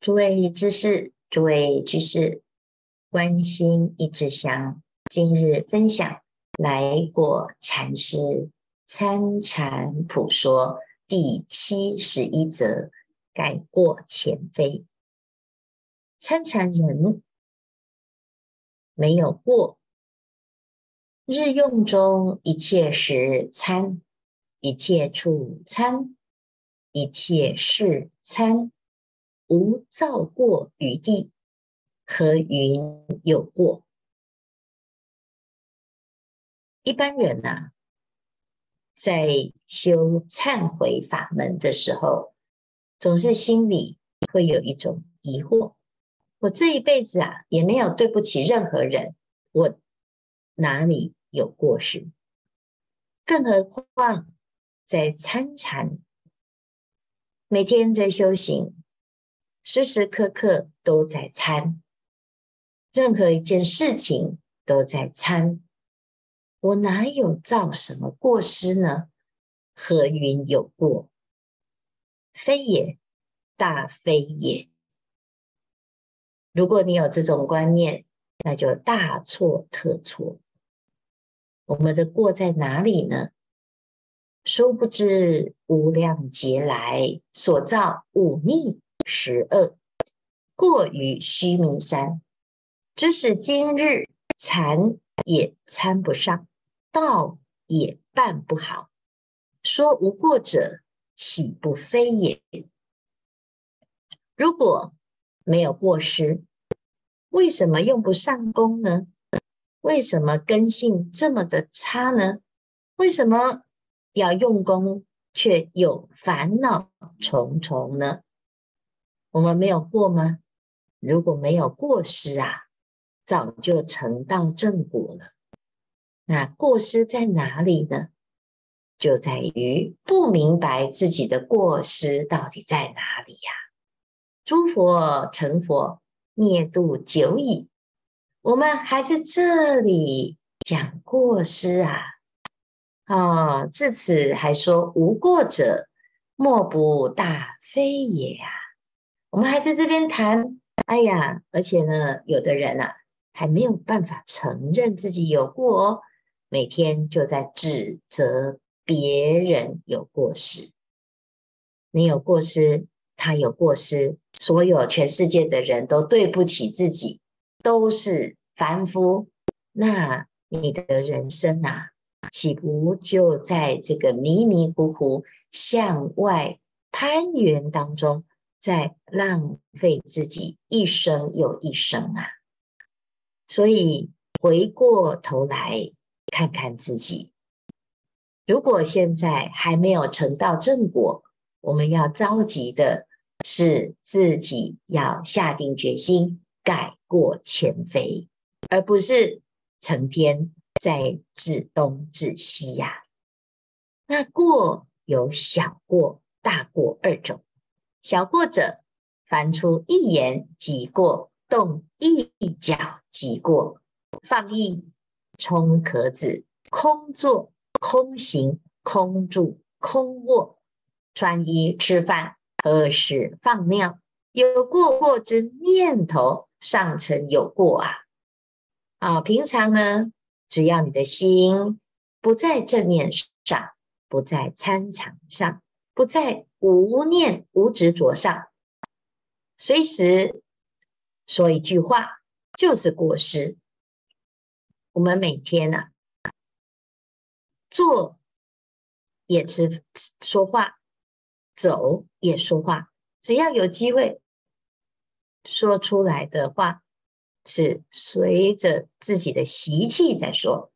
诸位知识，诸位居士，观心一支香，今日分享来果禅师参禅普说第七十一则，改过前非。参禅人没有过，日用中一切时参，一切处参，一切事参，无造过于地，何云有过？一般人啊，在修忏悔法门的时候，总是心里会有一种疑惑：我这一辈子啊，也没有对不起任何人，我哪里有过失？更何况在参禅，每天在修行，时时刻刻都在参，任何一件事情都在参，我哪有造什么过失呢？何云有过？非也，大非也。如果你有这种观念，那就大错特错。我们的过在哪里呢？殊不知无量劫来所造五逆十二，过于须弥山，致使今日禅也参不上，道也办不好。说无过者，岂不非也？如果没有过失，为什么用不上功呢？为什么根性这么的差呢？为什么要用功却有烦恼重重呢？我们没有过吗？如果没有过失啊，早就成道正果了。那过失在哪里呢？就在于不明白自己的过失到底在哪里呀、诸佛成佛灭度久矣。我们还在这里讲过失啊！啊、哦，至此还说无过者，莫不大非也啊！我们还在这边谈，哎呀，而且呢，有的人啊，还没有办法承认自己有过哦，每天就在指责别人有过失。你有过失，他有过失，所有全世界的人都对不起自己。都是凡夫，那你的人生啊，岂不就在这个迷迷糊糊向外攀援当中，在浪费自己一生又一生啊？所以回过头来看看自己，如果现在还没有成到正果，我们要着急的是自己要下定决心。改过前非，而不是成天在自东自西呀、那过有小过、大过二种。小过者，凡出一言即过，动一脚即过，放逸、冲壳子、空坐、空行、空住、空卧、穿衣、吃饭、喝食、放尿，有过过之念头。尚成有过啊！啊，平常呢，只要你的心不在正念上，不在参禅上，不在无念无执着上，随时说一句话就是过失。我们每天啊，坐也是说话，走也说话，只要有机会。说出来的话是随着自己的习气在说，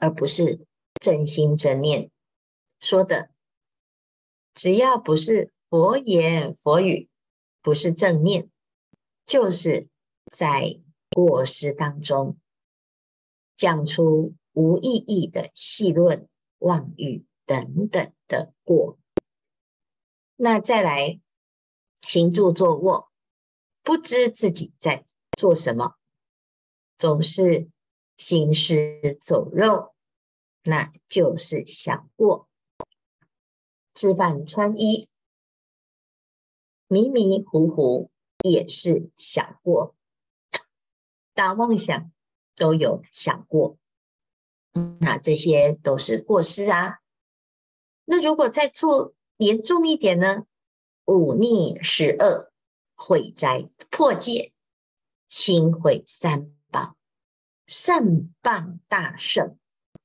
而不是正心正念说的。只要不是佛言佛语，不是正念，就是在过失当中讲出无意义的戏论、妄语等等的过。那再来行住坐卧。不知自己在做什么，总是行尸走肉，那就是想过。吃饭穿衣，迷迷糊糊，也是小过，大妄想都有想过，那这些都是过失啊。那如果再做严重一点呢？忤逆十恶，毁灾破戒，轻毁三宝，善谤大圣，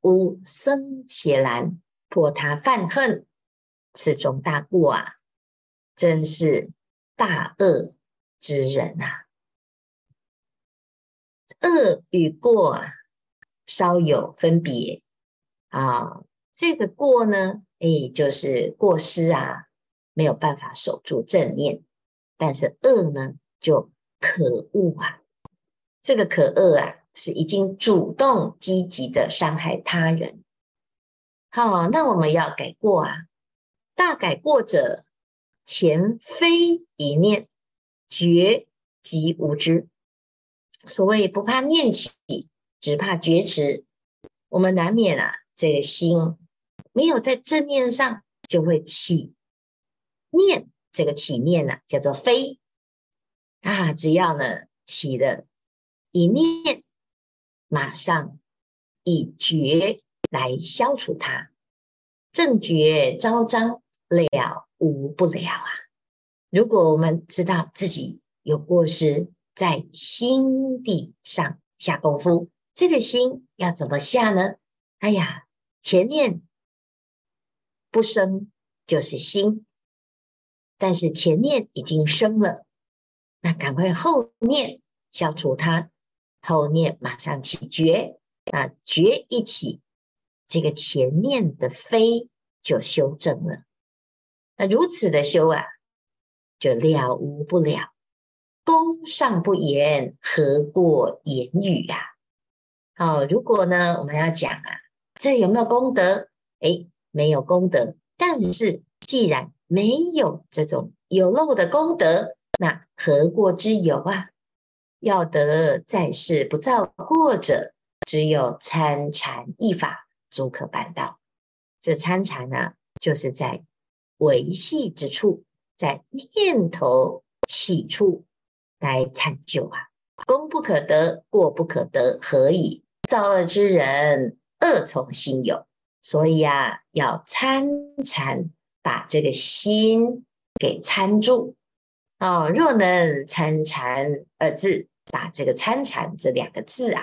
污僧伽蓝，破他犯恨，此中大过啊！真是大恶之人啊！恶与过啊，稍有分别啊。这个过呢，哎，就是过失啊，没有办法守住正念；但是恶呢，就可恶啊。这个可恶啊，是已经主动积极的伤害他人。好，那我们要改过啊。大改过者，前非一念，觉即无知。所谓不怕念起，只怕觉迟。我们难免啊，这个心没有在正念上，就会起念。这个起念呢、啊，叫做非啊。只要呢起了一念，马上以觉来消除它，正觉昭彰，了无不了啊！如果我们知道自己有过失，在心地上下功夫，这个心要怎么下呢？哎呀，前念不生就是心，但是前念已经生了，那赶快后念消除它，后念马上起觉啊，觉一起，这个前面的非就修正了。那如此的修啊，就了无不了。功尚不言，何过言语呀？好，如果呢，我们要讲啊，这有没有功德？诶，没有功德。但是既然没有这种有漏的功德，那何过之有啊？要得在世不造过者，只有参禅一法，足可办到。这参禅呢，就是在。维系之处，在念头起处来参究啊！功不可得，过不可得，何以造恶之人恶从心有？所以啊，要参禅，把这个心给参住哦。若能参禅二字，把这个参禅这两个字啊，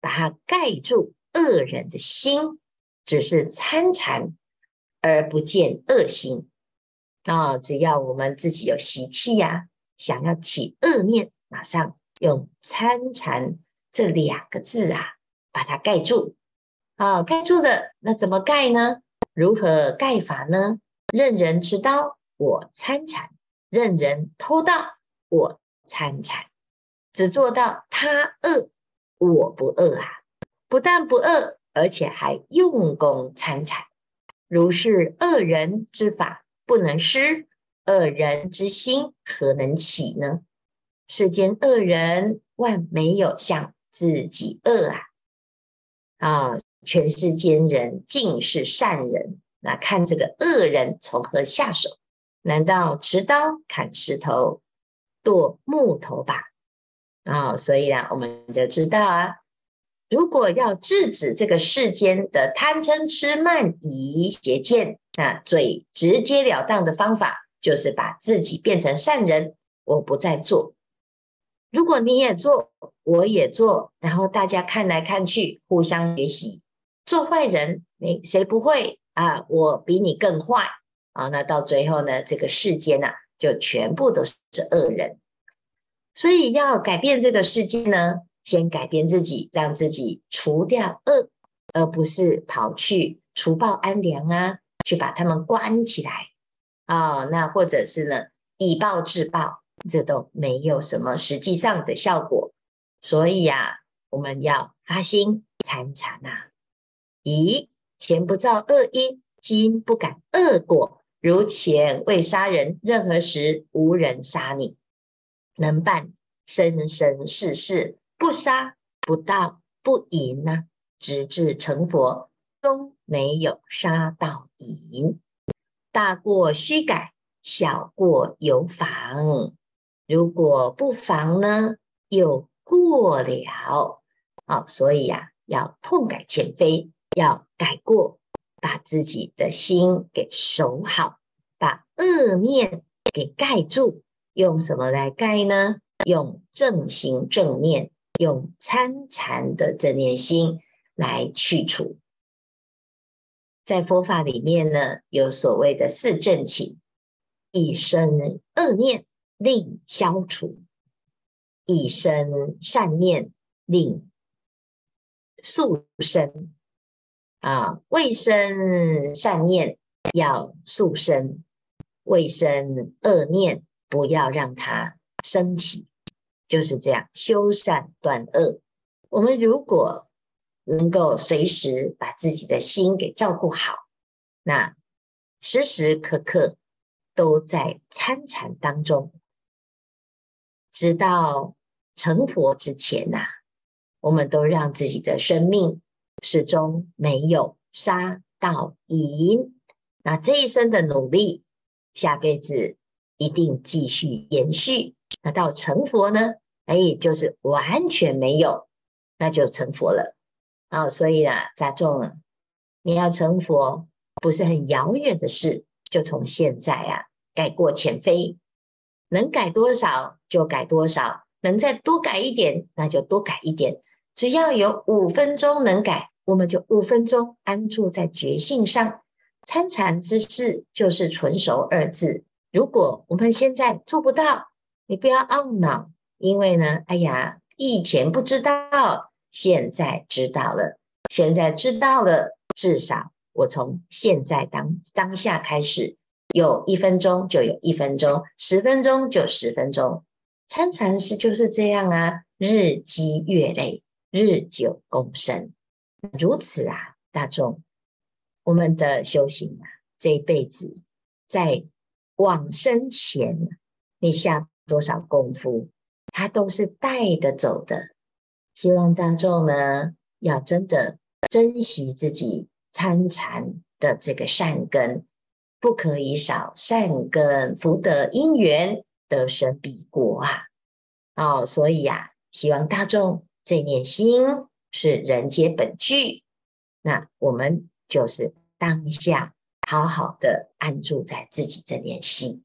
把它盖住恶人的心，只是参禅而不见恶心。啊、只要我们自己有习气呀、啊，想要起恶念，马上用参禅这两个字啊，把它盖住。啊、盖住的，那怎么盖呢？如何盖法呢？任人持刀，我参禅；任人偷盗，我参禅。只做到他恶，我不恶啊！不但不恶，而且还用功参禅。如是恶人之法。不能施恶人之心，何能起呢？世间恶人万没有像自己恶啊！啊，全世间人尽是善人，那看这个恶人从何下手？难道持刀砍石头、剁木头吧？啊，所以呢，我们就知道啊，如果要制止这个世间的贪嗔痴慢疑邪见。那最直截了当的方法就是把自己变成善人，我不再做。如果你也做，我也做，然后大家看来看去，互相学习。做坏人，谁谁不会啊？我比你更坏啊！那到最后呢，这个世间呐、啊，就全部都是恶人。所以要改变这个世界呢，先改变自己，让自己除掉恶，而不是跑去除暴安良啊。去把他们关起来啊、哦，那或者是呢，以暴制暴，这都没有什么实际上的效果。所以呀、啊，我们要发心参禅呐。咦前不造恶因，今不敢恶果。如前未杀人，任何时无人杀你，能办生生世世不杀不盗不淫呐、直至成佛。都没有杀盗淫，大过须改，小过有妨。如果不妨呢，又过了。好，所以呀、要痛改前非，要改过，把自己的心给守好，把恶念给盖住。用什么来盖呢？用正行正念，用参禅的正念心来去除。在佛法里面呢，有所谓的四正勤：一生恶念令消除，一生善念令速生。啊，未生善念要速生，未生恶念不要让它升起，就是这样修善断恶。我们如果能够随时把自己的心给照顾好，那时时刻刻都在参禅当中，直到成佛之前呐、我们都让自己的生命始终没有杀到瘾。那这一生的努力，下辈子一定继续延续。那到成佛呢？哎，就是完全没有，那就成佛了。啊、哦，所以啊，大众啊，你要成佛不是很遥远的事，就从现在啊改过前非，能改多少就改多少，能再多改一点那就多改一点，只要有五分钟能改，我们就五分钟安住在觉性上，参禅之事就是纯熟二字。如果我们现在做不到，你不要懊恼，因为呢，哎呀，以前不知道。现在知道了，现在知道了，至少我从现在当当下开始，有一分钟就有一分钟，十分钟就十分钟。参禅师就是这样啊，日积月累，日久功深，如此啊，大众，我们的修行啊，这一辈子在往生前，你下多少功夫，它都是带得走的。希望大众呢，要真的珍惜自己参禅的这个善根，不可以少善根福德因缘得生彼国啊！哦，所以呀、啊，希望大众这念心是人皆本具，那我们就是当下好好的安住在自己这念心。